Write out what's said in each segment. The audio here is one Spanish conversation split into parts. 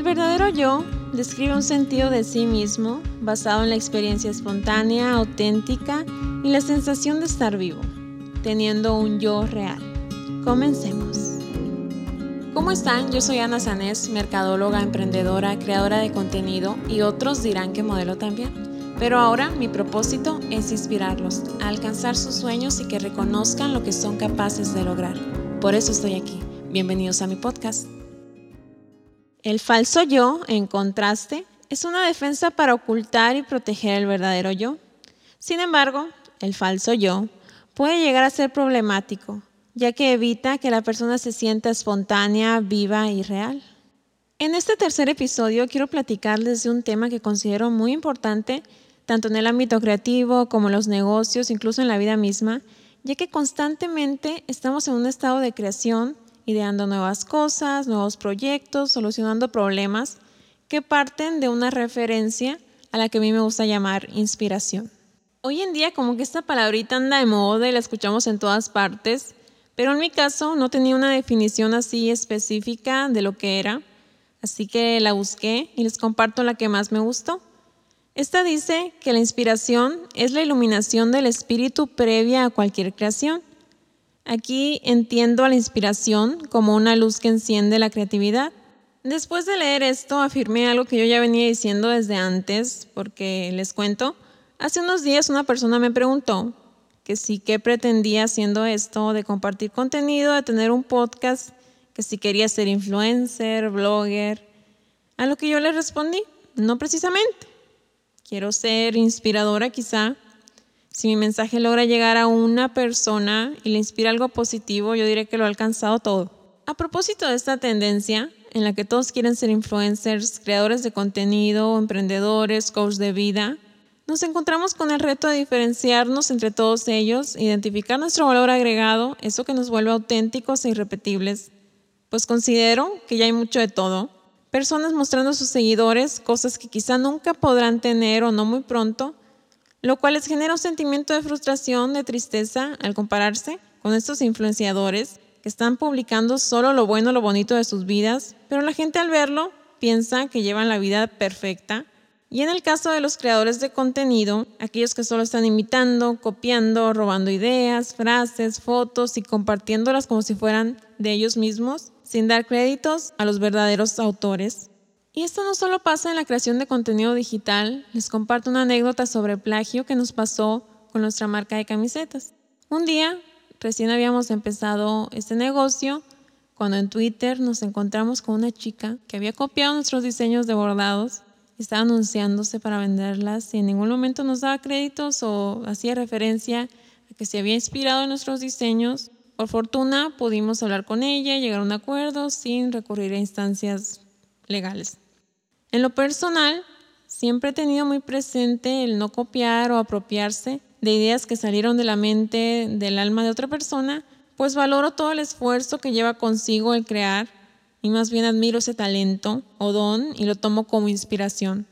El verdadero yo describe un sentido de sí mismo basado en la experiencia espontánea, auténtica y la sensación de estar vivo, teniendo un yo real. Comencemos. ¿Cómo están? Yo soy Ana Sanés, mercadóloga, emprendedora, creadora de contenido y otros dirán que modelo también. Pero ahora mi propósito es inspirarlos a alcanzar sus sueños y que reconozcan lo que son capaces de lograr. Por eso estoy aquí. Bienvenidos a mi podcast. El falso yo, en contraste, es una defensa para ocultar y proteger el verdadero yo. Sin embargo, el falso yo puede llegar a ser problemático, ya que evita que la persona se sienta espontánea, viva y real. En este tercer episodio quiero platicarles de un tema que considero muy importante, tanto en el ámbito creativo como en los negocios, incluso en la vida misma, ya que constantemente estamos en un estado de creación, ideando nuevas cosas, nuevos proyectos, solucionando problemas que parten de una referencia a la que a mí me gusta llamar inspiración. Hoy en día como que esta palabrita anda de moda y la escuchamos en todas partes, pero en mi caso no tenía una definición así específica de lo que era, así que la busqué y les comparto la que más me gustó. Esta dice que la inspiración es la iluminación del espíritu previa a cualquier creación. Aquí entiendo a la inspiración como una luz que enciende la creatividad. Después de leer esto, afirmé algo que yo ya venía diciendo desde antes, porque les cuento, hace unos días una persona me preguntó que sí que pretendía haciendo esto de compartir contenido, de tener un podcast, que si quería ser influencer, blogger. A lo que yo le respondí, no precisamente. Quiero ser inspiradora quizá. Si mi mensaje logra llegar a una persona y le inspira algo positivo, yo diré que lo ha alcanzado todo. A propósito de esta tendencia en la que todos quieren ser influencers, creadores de contenido, emprendedores, coach de vida, nos encontramos con el reto de diferenciarnos entre todos ellos, identificar nuestro valor agregado, eso que nos vuelve auténticos e irrepetibles. Pues considero que ya hay mucho de todo. Personas mostrando a sus seguidores cosas que quizá nunca podrán tener o no muy pronto, lo cual les genera un sentimiento de frustración, de tristeza al compararse con estos influenciadores que están publicando solo lo bueno, lo bonito de sus vidas, pero la gente al verlo piensa que llevan la vida perfecta y en el caso de los creadores de contenido, aquellos que solo están imitando, copiando, robando ideas, frases, fotos y compartiéndolas como si fueran de ellos mismos, sin dar créditos a los verdaderos autores. Y esto no solo pasa en la creación de contenido digital, les comparto una anécdota sobre plagio que nos pasó con nuestra marca de camisetas. Un día, recién habíamos empezado este negocio, cuando en Twitter nos encontramos con una chica que había copiado nuestros diseños de bordados estaba anunciándose para venderlas y en ningún momento nos daba créditos o hacía referencia a que se había inspirado en nuestros diseños. Por fortuna pudimos hablar con ella, llegar a un acuerdo sin recurrir a instancias legales. En lo personal, siempre he tenido muy presente el no copiar o apropiarse de ideas que salieron de la mente, del alma de otra persona, pues valoro todo el esfuerzo que lleva consigo el crear y más bien admiro ese talento o don y lo tomo como inspiración.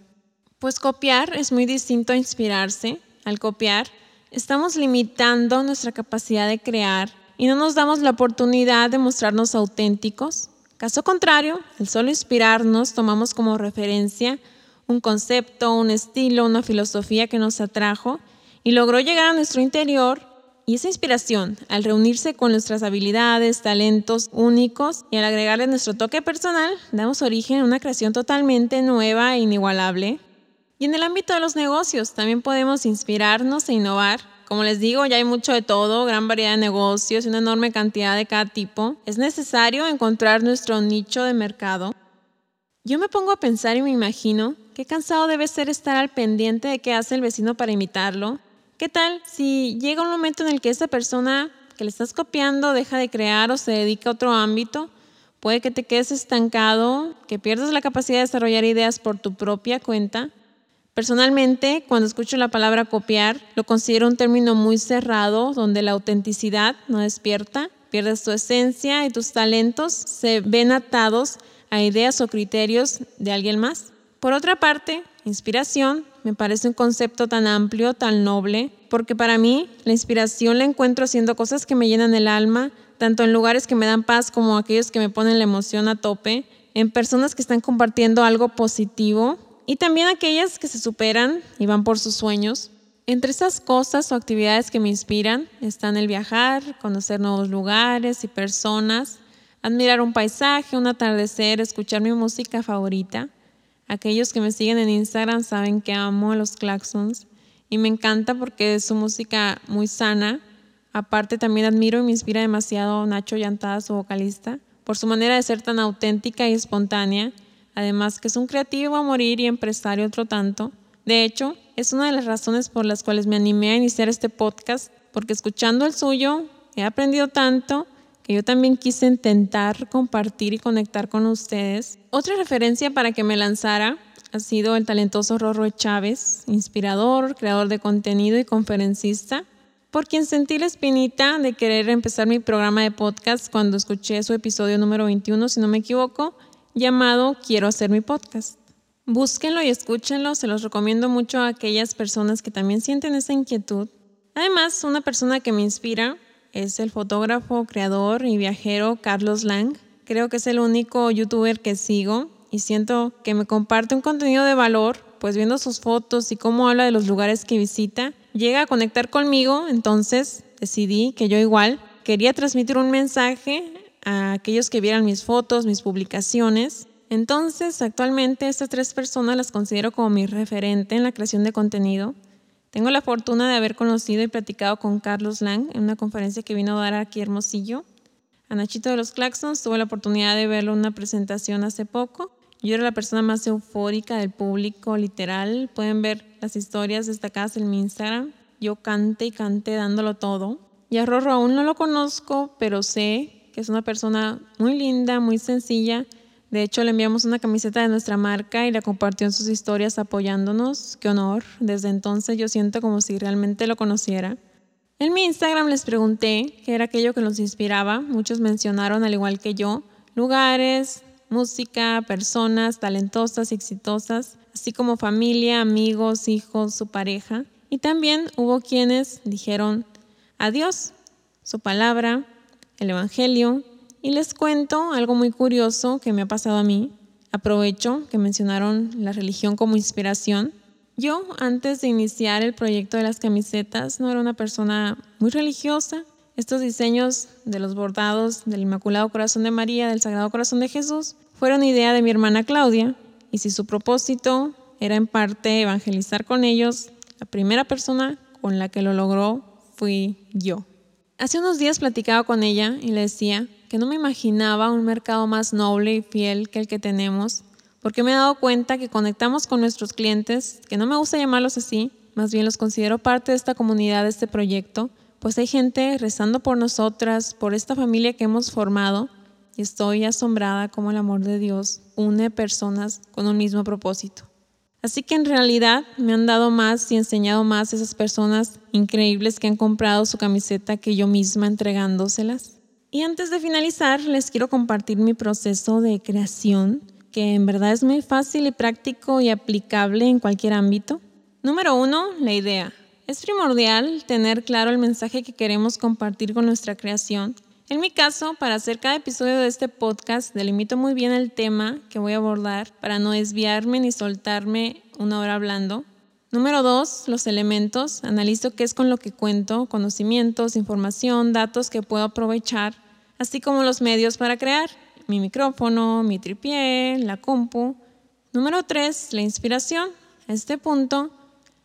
Pues copiar es muy distinto a inspirarse. Al copiar, estamos limitando nuestra capacidad de crear y no nos damos la oportunidad de mostrarnos auténticos. Caso contrario, al solo inspirarnos, tomamos como referencia un concepto, un estilo, una filosofía que nos atrajo y logró llegar a nuestro interior y esa inspiración, al reunirse con nuestras habilidades, talentos únicos y al agregarle nuestro toque personal, damos origen a una creación totalmente nueva e inigualable. Y en el ámbito de los negocios también podemos inspirarnos e innovar. Como les digo, ya hay mucho de todo, gran variedad de negocios y una enorme cantidad de cada tipo. Es necesario encontrar nuestro nicho de mercado. Yo me pongo a pensar y me imagino qué cansado debe ser estar al pendiente de qué hace el vecino para imitarlo, ¿Qué tal si llega un momento en el que esa persona que le estás copiando deja de crear o se dedica a otro ámbito? Puede que te quedes estancado, que pierdas la capacidad de desarrollar ideas por tu propia cuenta. Personalmente, cuando escucho la palabra copiar, lo considero un término muy cerrado, donde la autenticidad no despierta, pierdes tu esencia y tus talentos se ven atados a ideas o criterios de alguien más. Por otra parte, inspiración me parece un concepto tan amplio, tan noble, porque para mí la inspiración la encuentro haciendo cosas que me llenan el alma, tanto en lugares que me dan paz como aquellos que me ponen la emoción a tope, en personas que están compartiendo algo positivo y también aquellas que se superan y van por sus sueños. Entre esas cosas o actividades que me inspiran están el viajar, conocer nuevos lugares y personas, admirar un paisaje, un atardecer, escuchar mi música favorita. Aquellos que me siguen en Instagram saben que amo a los Claxons y me encanta porque es su música muy sana. Aparte también admiro y me inspira demasiado Nacho Llantada, su vocalista, por su manera de ser tan auténtica y espontánea. Además que es un creativo a morir y empresario otro tanto. De hecho, es una de las razones por las cuales me animé a iniciar este podcast, porque escuchando el suyo he aprendido tanto que yo también quise intentar compartir y conectar con ustedes. Otra referencia para que me lanzara ha sido el talentoso Rorro Chávez, inspirador, creador de contenido y conferencista, por quien sentí la espinita de querer empezar mi programa de podcast cuando escuché su episodio número 21, si no me equivoco, llamado Quiero hacer mi podcast. Búsquenlo y escúchenlo, se los recomiendo mucho a aquellas personas que también sienten esa inquietud. Además, una persona que me inspira es el fotógrafo, creador y viajero Carlos Lang. Creo que es el único youtuber que sigo y siento que me comparte un contenido de valor, pues viendo sus fotos y cómo habla de los lugares que visita, llega a conectar conmigo, entonces decidí que yo igual quería transmitir un mensaje a aquellos que vieran mis fotos, mis publicaciones. Entonces, actualmente estas tres personas las considero como mi referente en la creación de contenido. Tengo la fortuna de haber conocido y platicado con Carlos Lang en una conferencia que vino a dar aquí Hermosillo. A Nachito de los Claxons tuve la oportunidad de verlo en una presentación hace poco yo era la persona más eufórica del público, literal. Pueden ver las historias destacadas en mi Instagram. Yo cante y cante dándolo todo. Y a Rorro aún no lo conozco, pero sé que es una persona muy linda, muy sencilla. De hecho, le enviamos una camiseta de nuestra marca y la compartió en sus historias apoyándonos. Qué honor. Desde entonces yo siento como si realmente lo conociera. En mi Instagram les pregunté qué era aquello que nos inspiraba. Muchos mencionaron, al igual que yo, lugares, música, personas talentosas y exitosas, así como familia, amigos, hijos, su pareja. Y también hubo quienes dijeron adiós, su palabra, el Evangelio. Y les cuento algo muy curioso que me ha pasado a mí. Aprovecho que mencionaron la religión como inspiración. Yo, antes de iniciar el proyecto de las camisetas, no era una persona muy religiosa, estos diseños de los bordados del Inmaculado Corazón de María, del Sagrado Corazón de Jesús, fueron idea de mi hermana Claudia, y si su propósito era en parte evangelizar con ellos, la primera persona con la que lo logró fui yo. Hace unos días platicaba con ella y le decía que no me imaginaba un mercado más noble y fiel que el que tenemos, porque me he dado cuenta que conectamos con nuestros clientes, que no me gusta llamarlos así, más bien los considero parte de esta comunidad, de este proyecto, pues hay gente rezando por nosotras, por esta familia que hemos formado, y estoy asombrada como el amor de Dios une personas con un mismo propósito. Así que en realidad me han dado más y enseñado más esas personas increíbles que han comprado su camiseta que yo misma entregándoselas. Y antes de finalizar, les quiero compartir mi proceso de creación, que en verdad es muy fácil y práctico y aplicable en cualquier ámbito. Número uno, la idea. Es primordial tener claro el mensaje que queremos compartir con nuestra creación. En mi caso, para hacer cada episodio de este podcast, delimito muy bien el tema que voy a abordar para no desviarme ni soltarme una hora hablando. Número dos, los elementos. Analizo qué es con lo que cuento, conocimientos, información, datos que puedo aprovechar, así como los medios para crear. Mi micrófono, mi tripié, la compu. Número tres, la inspiración. A este punto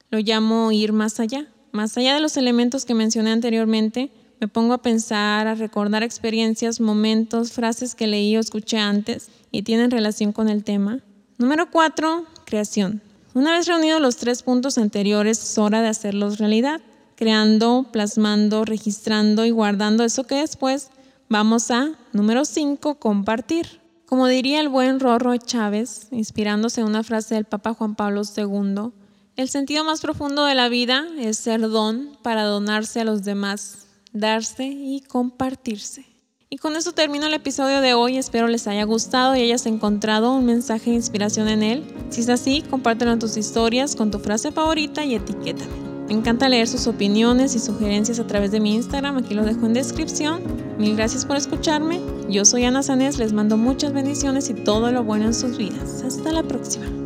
lo llamo ir más allá. Más allá de los elementos que mencioné anteriormente, me pongo a pensar, a recordar experiencias, momentos, frases que leí o escuché antes y tienen relación con el tema. Número cuatro, creación. Una vez reunidos los tres puntos anteriores, es hora de hacerlos realidad, creando, plasmando, registrando y guardando eso que después vamos a, número cinco, compartir. Como diría el buen Rorro Chávez, inspirándose en una frase del Papa Juan Pablo II, el sentido más profundo de la vida es ser don para donarse a los demás, darse y compartirse. Y con eso termino el episodio de hoy. Espero les haya gustado y hayas encontrado un mensaje de inspiración en él. Si es así, compártelo en tus historias con tu frase favorita y etiquétame. Me encanta leer sus opiniones y sugerencias a través de mi Instagram, aquí lo dejo en descripción. Mil gracias por escucharme. Yo soy Ana Sanés, les mando muchas bendiciones y todo lo bueno en sus vidas. Hasta la próxima.